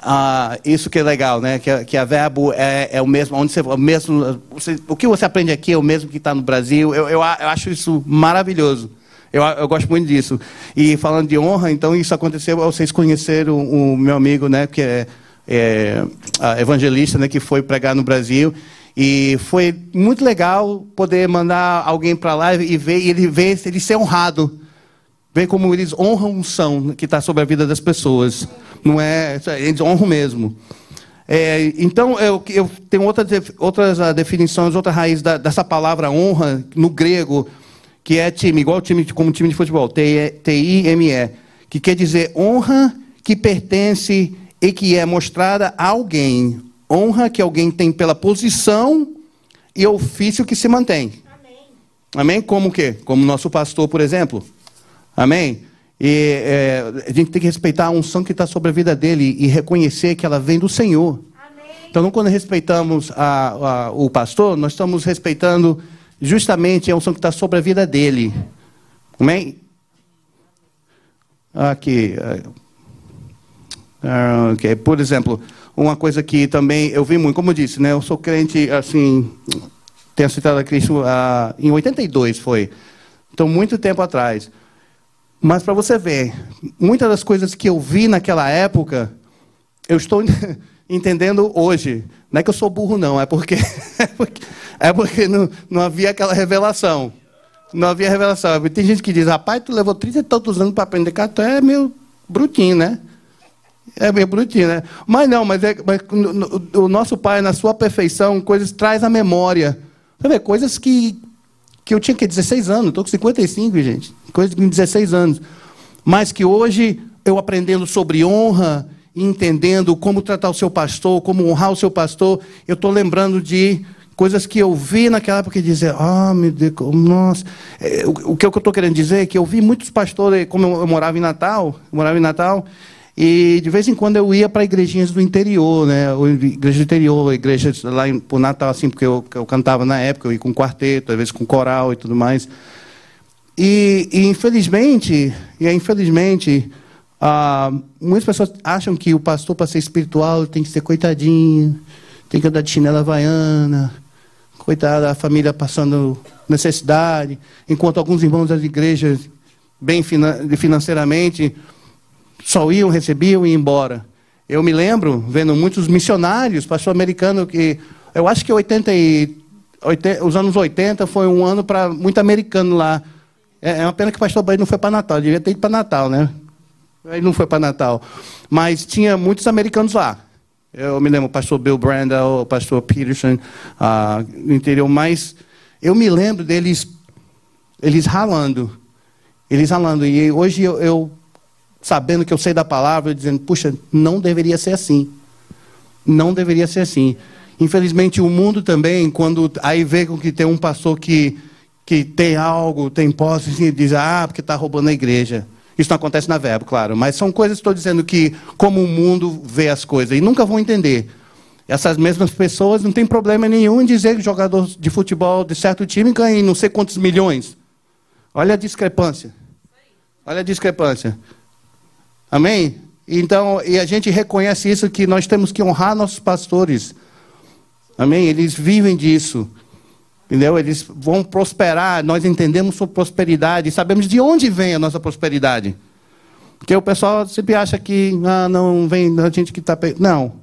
ah, isso que é legal, né? Que, que a Verbo é, é o mesmo, onde você, o mesmo, você, o que você aprende aqui é o mesmo que está no Brasil. Eu, eu, eu, acho isso maravilhoso. Eu, eu gosto muito disso. E falando de honra, então isso aconteceu. Vocês conheceram o, o meu amigo, né? Que é, é evangelista, né? Que foi pregar no Brasil. E foi muito legal poder mandar alguém para lá e ver e ele ver ele ser honrado ver como eles honram unção que está sobre a vida das pessoas. Não é, eles honram mesmo. É, então, eu, eu tenho outras, outras uh, definições, outra raiz da, dessa palavra honra no grego, que é time, igual time, como time de futebol, T-I-M-E, que quer dizer honra que pertence e que é mostrada a alguém. Honra que alguém tem pela posição e ofício que se mantém. Amém? Amém? Como o quê? Como nosso pastor, por exemplo. Amém? E é, a gente tem que respeitar a unção que está sobre a vida dele e reconhecer que ela vem do Senhor. Amém. Então, quando respeitamos a, a, o pastor, nós estamos respeitando justamente a unção que está sobre a vida dele. Amém? Aqui. Uh, okay. Por exemplo, uma coisa que também eu vi muito, como eu disse, né? Eu sou crente, assim, tenho citado a Cristo uh, em 82, foi. Então, muito tempo atrás. Mas para você ver, muitas das coisas que eu vi naquela época, eu estou entendendo hoje. Não é que eu sou burro, não, é porque, é porque, é porque não, não havia aquela revelação. Não havia revelação. Tem gente que diz, rapaz, tu levou 30 e tantos anos para aprender cartão, é meio brutinho, né? É meio brutinho, né? Mas não, mas, é, mas o nosso pai, na sua perfeição, coisas traz a memória. Você vê, coisas que que eu tinha que 16 anos, estou com 55, gente, coisa de 16 anos. Mas que hoje eu aprendendo sobre honra, entendendo como tratar o seu pastor, como honrar o seu pastor, eu estou lembrando de coisas que eu vi naquela época e dizer, ah, meu Deus, nossa. É, o, o que eu estou querendo dizer é que eu vi muitos pastores, como eu, eu morava em Natal, morava em Natal, e de vez em quando eu ia para igrejinhas do interior, né? Igreja do interior, igrejas lá em, por Natal, assim, porque eu, eu cantava na época, eu ia com quarteto, às vezes com coral e tudo mais. E, e infelizmente, e infelizmente, ah, muitas pessoas acham que o pastor, para ser espiritual, tem que ser coitadinho, tem que andar de chinela havaiana, coitada, a família passando necessidade, enquanto alguns irmãos das igrejas, bem financeiramente, só iam, recebiam e iam embora. Eu me lembro vendo muitos missionários, pastor americano, que eu acho que 80 e, 80, os anos 80 foi um ano para muito americano lá. É, é uma pena que o pastor Bahia não foi para Natal, devia ter ido para Natal, né? Ele não foi para Natal. Mas tinha muitos americanos lá. Eu me lembro o pastor Bill Brandel, o pastor Peterson, ah, no interior. Mas eu me lembro deles, eles ralando. Eles ralando. E hoje eu, eu sabendo que eu sei da palavra, dizendo, puxa, não deveria ser assim. Não deveria ser assim. Infelizmente, o mundo também, quando aí vê que tem um pastor que, que tem algo, tem posse, assim, diz, ah, porque está roubando a igreja. Isso não acontece na verbo, claro, mas são coisas estou dizendo que, como o mundo vê as coisas, e nunca vão entender. Essas mesmas pessoas não tem problema nenhum em dizer que jogador de futebol de certo time ganha não sei quantos milhões. Olha a discrepância. Olha a discrepância. Amém? Então, e a gente reconhece isso que nós temos que honrar nossos pastores. Amém? Eles vivem disso. Entendeu? Eles vão prosperar, nós entendemos sobre prosperidade, sabemos de onde vem a nossa prosperidade. Porque o pessoal sempre acha que ah, não vem da gente que está. Não.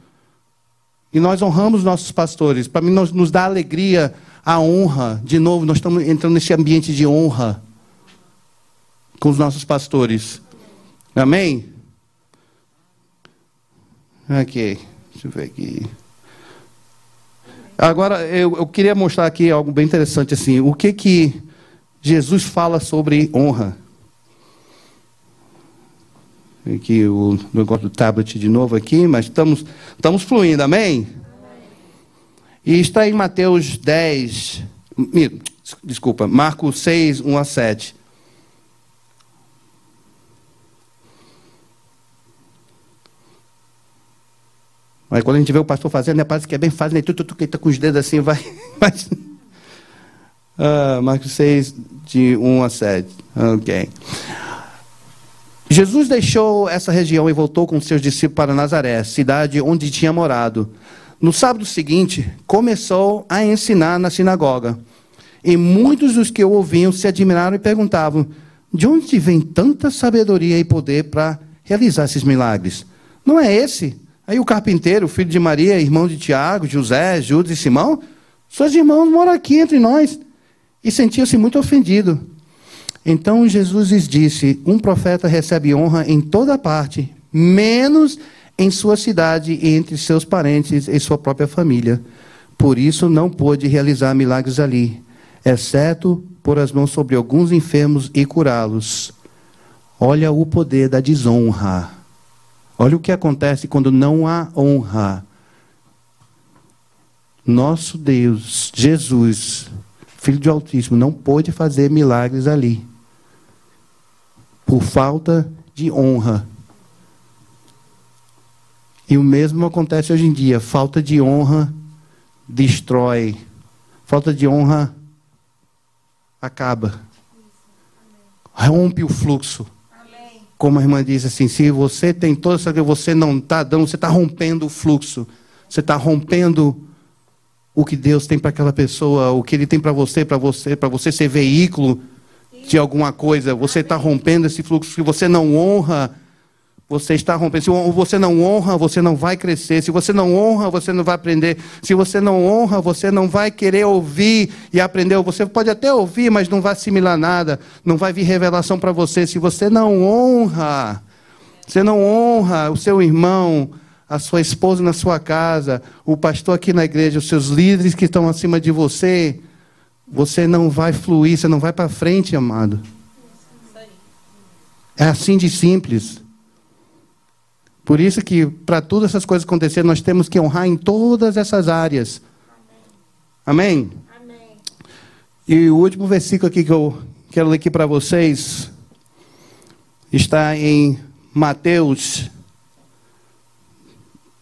E nós honramos nossos pastores. Para mim, nos, nos dá alegria a honra. De novo, nós estamos entrando nesse ambiente de honra com os nossos pastores. Amém? Ok, deixa eu ver aqui. Agora, eu, eu, queria mostrar aqui algo bem interessante, assim, o que que Jesus fala sobre honra. Aqui o negócio do tablet de novo aqui, mas estamos, estamos fluindo, amém? E está em Mateus 10, desculpa, Marcos 6, 1 a 7. Mas quando a gente vê o pastor fazendo, né, parece que é bem fácil, né? Tu, tu, tu, que está com os dedos assim, vai. Mas... Ah, Marcos 6, de 1 a 7. Ok. Jesus deixou essa região e voltou com seus discípulos para Nazaré, cidade onde tinha morado. No sábado seguinte, começou a ensinar na sinagoga. E muitos dos que o ouviam se admiraram e perguntavam: de onde vem tanta sabedoria e poder para realizar esses milagres? Não é esse? Aí o carpinteiro, filho de Maria, irmão de Tiago, José, Judas e Simão, seus irmãos moram aqui entre nós. E sentia-se muito ofendido. Então Jesus lhes disse: Um profeta recebe honra em toda parte, menos em sua cidade e entre seus parentes e sua própria família. Por isso não pôde realizar milagres ali, exceto pôr as mãos sobre alguns enfermos e curá-los. Olha o poder da desonra. Olha o que acontece quando não há honra. Nosso Deus, Jesus, Filho de Altíssimo, não pôde fazer milagres ali por falta de honra. E o mesmo acontece hoje em dia. Falta de honra destrói. Falta de honra acaba. Rompe o fluxo. Como a irmã diz assim, se você tem toda essa que você não está dando, você está rompendo o fluxo. Você está rompendo o que Deus tem para aquela pessoa, o que Ele tem para você, para você, para você ser veículo de alguma coisa, você está rompendo esse fluxo. Se você não honra, você está rompendo. Se você não honra, você não vai crescer. Se você não honra, você não vai aprender. Se você não honra, você não vai querer ouvir e aprender. Você pode até ouvir, mas não vai assimilar nada. Não vai vir revelação para você. Se você não honra, você não honra o seu irmão, a sua esposa na sua casa, o pastor aqui na igreja, os seus líderes que estão acima de você, você não vai fluir, você não vai para frente, amado. É assim de simples. Por isso que, para todas essas coisas acontecerem, nós temos que honrar em todas essas áreas. Amém? Amém? E o último versículo aqui que eu quero ler aqui para vocês está em Mateus,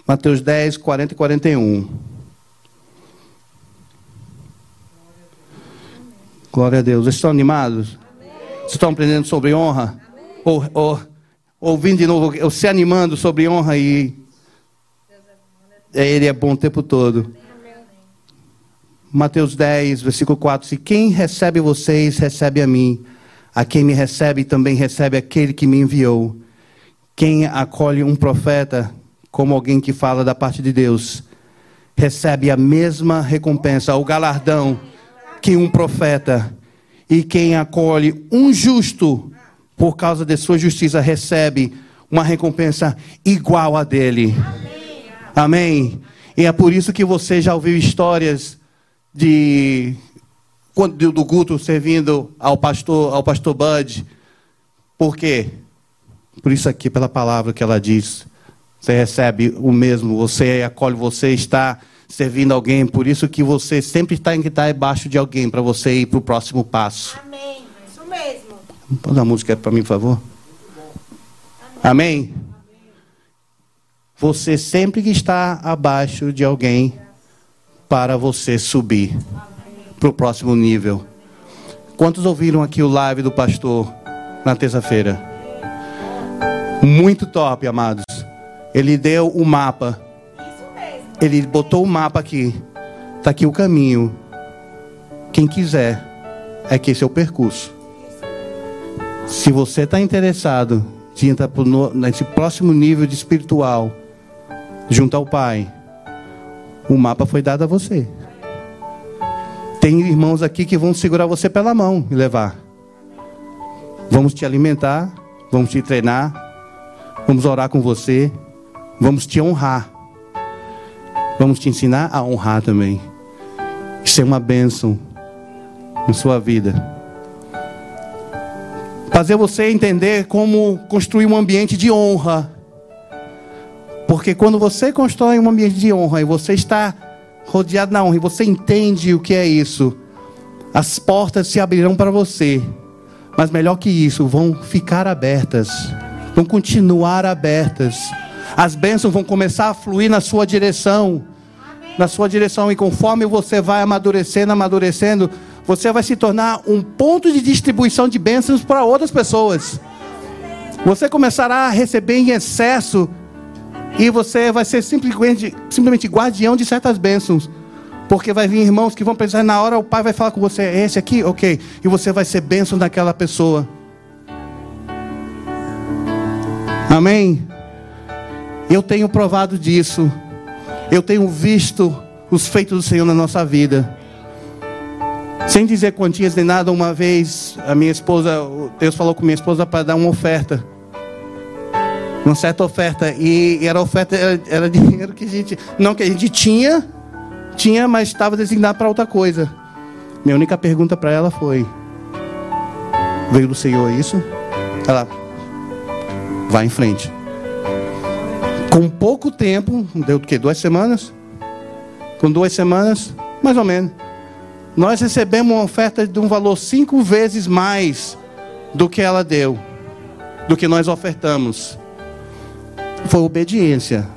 Mateus 10, 40 e 41. Glória a Deus. Vocês estão animados? Amém. Vocês estão aprendendo sobre honra? Ou, ou, ouvindo de novo, se animando sobre honra e. É, ele é bom o tempo todo. Mateus 10, versículo 4. Se quem recebe vocês, recebe a mim. A quem me recebe, também recebe aquele que me enviou. Quem acolhe um profeta como alguém que fala da parte de Deus, recebe a mesma recompensa, o galardão que um profeta. E quem acolhe um justo por causa de sua justiça recebe uma recompensa igual a dele. Amém. Amém. E é por isso que você já ouviu histórias de do Guto servindo ao pastor, ao pastor Bud. Por quê? Por isso aqui, pela palavra que ela diz. Você recebe o mesmo, você acolhe, você está servindo alguém, por isso que você sempre está em que está debaixo de alguém para você ir para o próximo passo. Amém. Pode a música para mim, por favor? Amém. Você sempre que está abaixo de alguém para você subir para o próximo nível. Quantos ouviram aqui o live do pastor na terça-feira? Muito top, amados. Ele deu o mapa ele botou o mapa aqui. Está aqui o caminho. Quem quiser, é que esse é o percurso. Se você está interessado em entrar nesse próximo nível de espiritual, junto ao Pai, o mapa foi dado a você. Tem irmãos aqui que vão segurar você pela mão e levar. Vamos te alimentar, vamos te treinar, vamos orar com você, vamos te honrar. Vamos te ensinar a honrar também. Isso é uma bênção em sua vida. Fazer você entender como construir um ambiente de honra. Porque quando você constrói um ambiente de honra e você está rodeado na honra, e você entende o que é isso, as portas se abrirão para você. Mas melhor que isso, vão ficar abertas, vão continuar abertas. As bênçãos vão começar a fluir na sua direção, na sua direção, e conforme você vai amadurecendo, amadurecendo, você vai se tornar um ponto de distribuição de bênçãos para outras pessoas. Você começará a receber em excesso e você vai ser simplesmente, simplesmente guardião de certas bênçãos. Porque vai vir irmãos que vão pensar, na hora o pai vai falar com você, é esse aqui? Ok. E você vai ser bênção daquela pessoa. Amém? Eu tenho provado disso. Eu tenho visto os feitos do Senhor na nossa vida. Sem dizer quantias nem nada, uma vez a minha esposa, Deus falou com minha esposa para dar uma oferta. Uma certa oferta. E era oferta, era, era dinheiro que a gente. Não que a gente tinha, tinha, mas estava designado para outra coisa. Minha única pergunta para ela foi: Veio do Senhor isso? Ela, vai em frente. Com pouco tempo, deu o quê? Duas semanas? Com duas semanas, mais ou menos. Nós recebemos uma oferta de um valor cinco vezes mais do que ela deu, do que nós ofertamos. Foi obediência.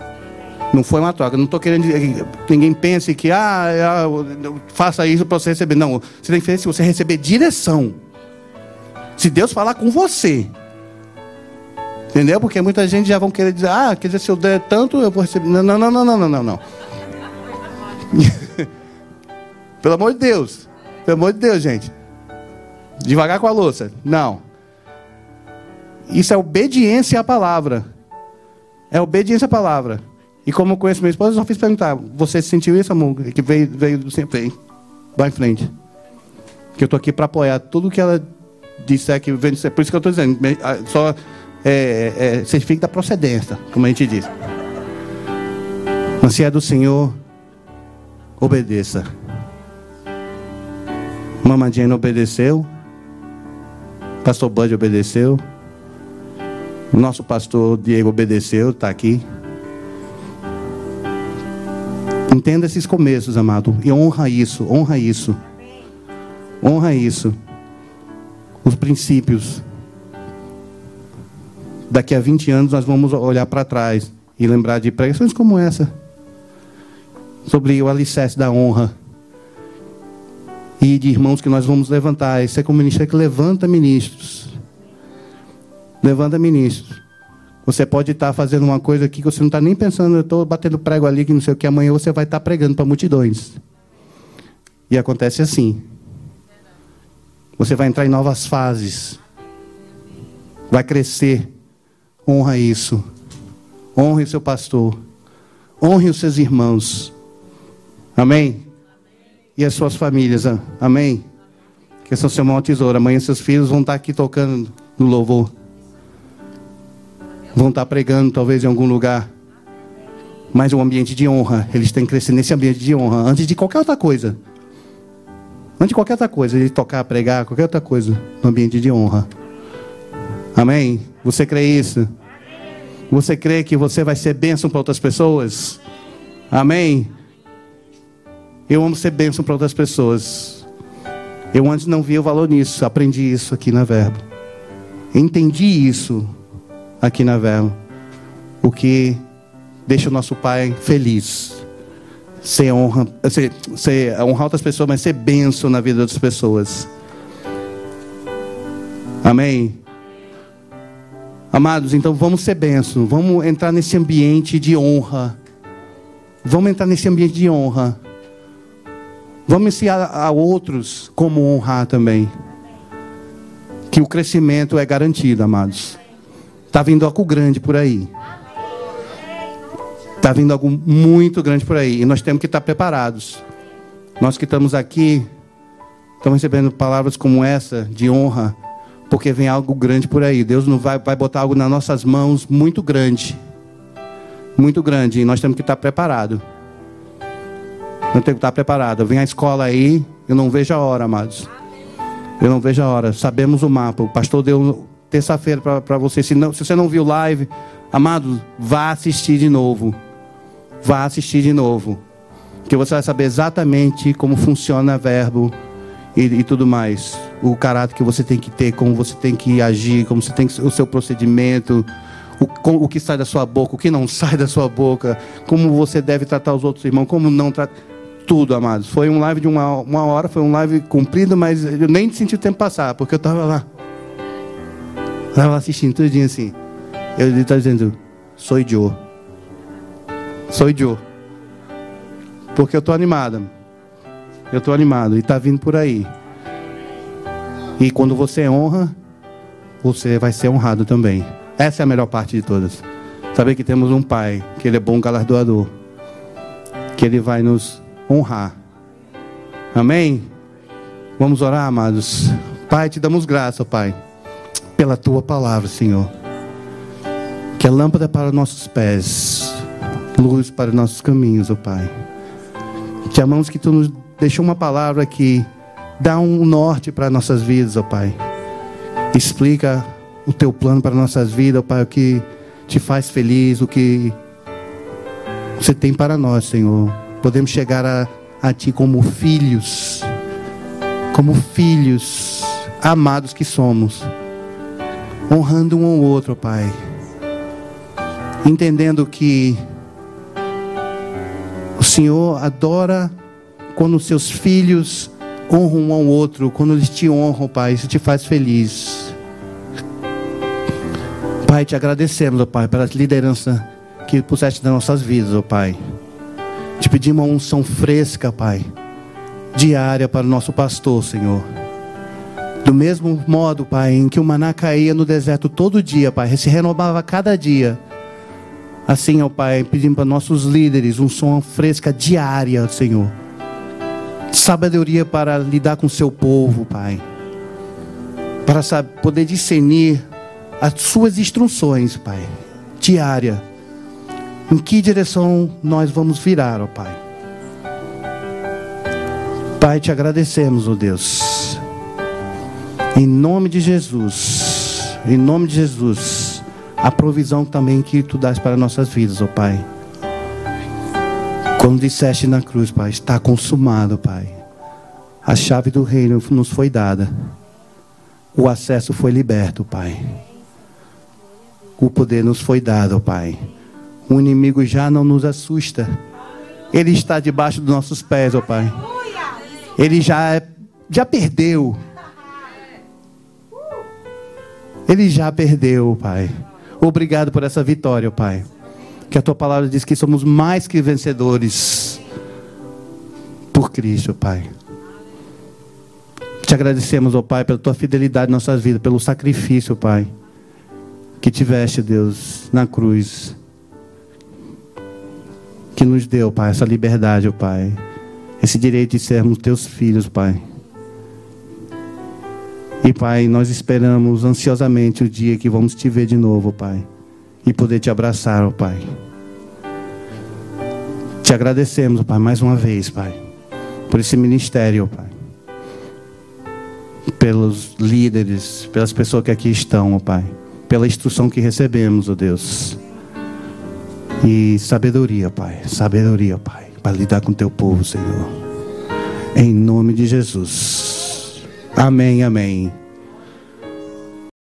Não foi uma troca. Não estou querendo que ninguém pense que ah faça isso para você receber. Não, você tem que fazer se você receber direção. Se Deus falar com você, Entendeu? Porque muita gente já vão querer dizer, ah, quer dizer, se eu der tanto, eu vou receber. Não, não, não, não, não, não, não. Pelo amor de Deus. Pelo amor de Deus, gente. Devagar com a louça. Não. Isso é obediência à palavra. É obediência à palavra. E como eu conheço minha esposa, eu só fiz perguntar: Você sentiu isso, amor? Que veio, veio do sempre. Vai em frente. Que eu estou aqui para apoiar tudo que ela disser que vem. Por isso que eu estou dizendo. Só é, é, certifique da procedência, como a gente diz. Mas se é do Senhor, obedeça. Mama Jane obedeceu. Pastor Bud obedeceu. Nosso pastor Diego obedeceu, está aqui. Entenda esses começos, amado. E honra isso, honra isso. Honra isso. Os princípios daqui a 20 anos nós vamos olhar para trás e lembrar de pregações como essa sobre o alicerce da honra e de irmãos que nós vamos levantar. Esse é como ministério que levanta ministros. Levanta ministros. Você pode estar fazendo uma coisa aqui que você não está nem pensando, eu estou batendo prego ali, que não sei o que, amanhã você vai estar pregando para multidões. E acontece assim. Você vai entrar em novas fases. Vai crescer. Honra isso. Honre o seu pastor. Honre os seus irmãos. Amém? E as suas famílias. Amém? Que são seu maior tesouro. Amanhã seus filhos vão estar aqui tocando no louvor. Vão estar pregando talvez em algum lugar. Mas um ambiente de honra. Eles têm que crescer nesse ambiente de honra. Antes de qualquer outra coisa. Antes de qualquer outra coisa. De tocar, pregar, qualquer outra coisa. No ambiente de honra. Amém? Você crê isso? Você crê que você vai ser bênção para outras pessoas? Amém? Eu amo ser bênção para outras pessoas. Eu antes não via o valor nisso, aprendi isso aqui na Verbo. Entendi isso aqui na Verbo. O que deixa o nosso Pai feliz. Ser honra, ser, ser honrar outras pessoas, mas ser bênção na vida das pessoas. Amém? Amados, então vamos ser bênçãos, vamos entrar nesse ambiente de honra. Vamos entrar nesse ambiente de honra. Vamos ensinar a outros como honrar também. Que o crescimento é garantido, amados. Está vindo algo grande por aí. Está vindo algo muito grande por aí. E nós temos que estar preparados. Nós que estamos aqui, estamos recebendo palavras como essa, de honra porque vem algo grande por aí. Deus não vai, vai botar algo nas nossas mãos muito grande. Muito grande. E nós temos que estar preparados. Nós temos que estar preparados. Vem a escola aí, eu não vejo a hora, amados. Eu não vejo a hora. Sabemos o mapa. O pastor deu terça-feira para você. Se, não, se você não viu live, amado, vá assistir de novo. Vá assistir de novo. Que você vai saber exatamente como funciona verbo e, e, tudo mais. O caráter que você tem que ter, como você tem que agir, como você tem que, o seu procedimento, o, o que sai da sua boca, o que não sai da sua boca, como você deve tratar os outros irmãos, como não tratar. Tudo, amados. Foi um live de uma, uma hora, foi um live comprido, mas eu nem senti o tempo passar, porque eu estava lá. Estava assistindo tudinho assim. Ele está dizendo, sou Joe. Sou Joe. Porque eu estou animado. Eu estou animado. E está vindo por aí. E quando você honra, você vai ser honrado também. Essa é a melhor parte de todas. Saber que temos um Pai, que Ele é bom galardoador, que Ele vai nos honrar. Amém? Vamos orar, amados. Pai, te damos graça, Pai, pela tua palavra, Senhor. Que é lâmpada para nossos pés, luz para nossos caminhos, ó Pai. Te amamos que tu nos deixou uma palavra que dá um norte para nossas vidas, ó Pai. Explica o teu plano para nossas vidas, Pai, o que te faz feliz, o que você tem para nós, Senhor. Podemos chegar a, a Ti como filhos, como filhos amados que somos, honrando um ao outro, Pai, entendendo que o Senhor adora quando os seus filhos honram um ao outro, quando eles te honram, Pai, isso te faz feliz. Pai, te agradecemos, Pai, pela liderança que puseste nas nossas vidas, Pai. Pedimos uma unção fresca, Pai, diária para o nosso pastor, Senhor. Do mesmo modo, Pai, em que o maná caía no deserto todo dia, Pai, se renovava cada dia. Assim, ó Pai, pedimos para nossos líderes um som fresca diária, Senhor. Sabedoria para lidar com o seu povo, Pai. Para saber, poder discernir as suas instruções, Pai, diária. Em que direção nós vamos virar, ó Pai? Pai, te agradecemos, ó Deus. Em nome de Jesus, em nome de Jesus, a provisão também que tu dás para nossas vidas, ó Pai. Quando disseste na cruz, Pai, está consumado, Pai. A chave do reino nos foi dada. O acesso foi liberto, Pai o poder nos foi dado, Pai. O inimigo já não nos assusta. Ele está debaixo dos nossos pés, ó Pai. Ele já, já perdeu. Ele já perdeu, Pai. Obrigado por essa vitória, Pai. Que a tua palavra diz que somos mais que vencedores por Cristo, Pai. Te agradecemos, ó Pai, pela tua fidelidade em nossas vidas, pelo sacrifício, Pai que tiveste, Deus, na cruz. Que nos deu, Pai, essa liberdade, ó Pai. Esse direito de sermos teus filhos, Pai. E, Pai, nós esperamos ansiosamente o dia que vamos te ver de novo, Pai. E poder te abraçar, ó Pai. Te agradecemos, Pai, mais uma vez, Pai. Por esse ministério, Pai. Pelos líderes, pelas pessoas que aqui estão, ó Pai pela instrução que recebemos, ó Deus. E sabedoria, Pai. Sabedoria, Pai. Para lidar com teu povo, Senhor. Em nome de Jesus. Amém, amém.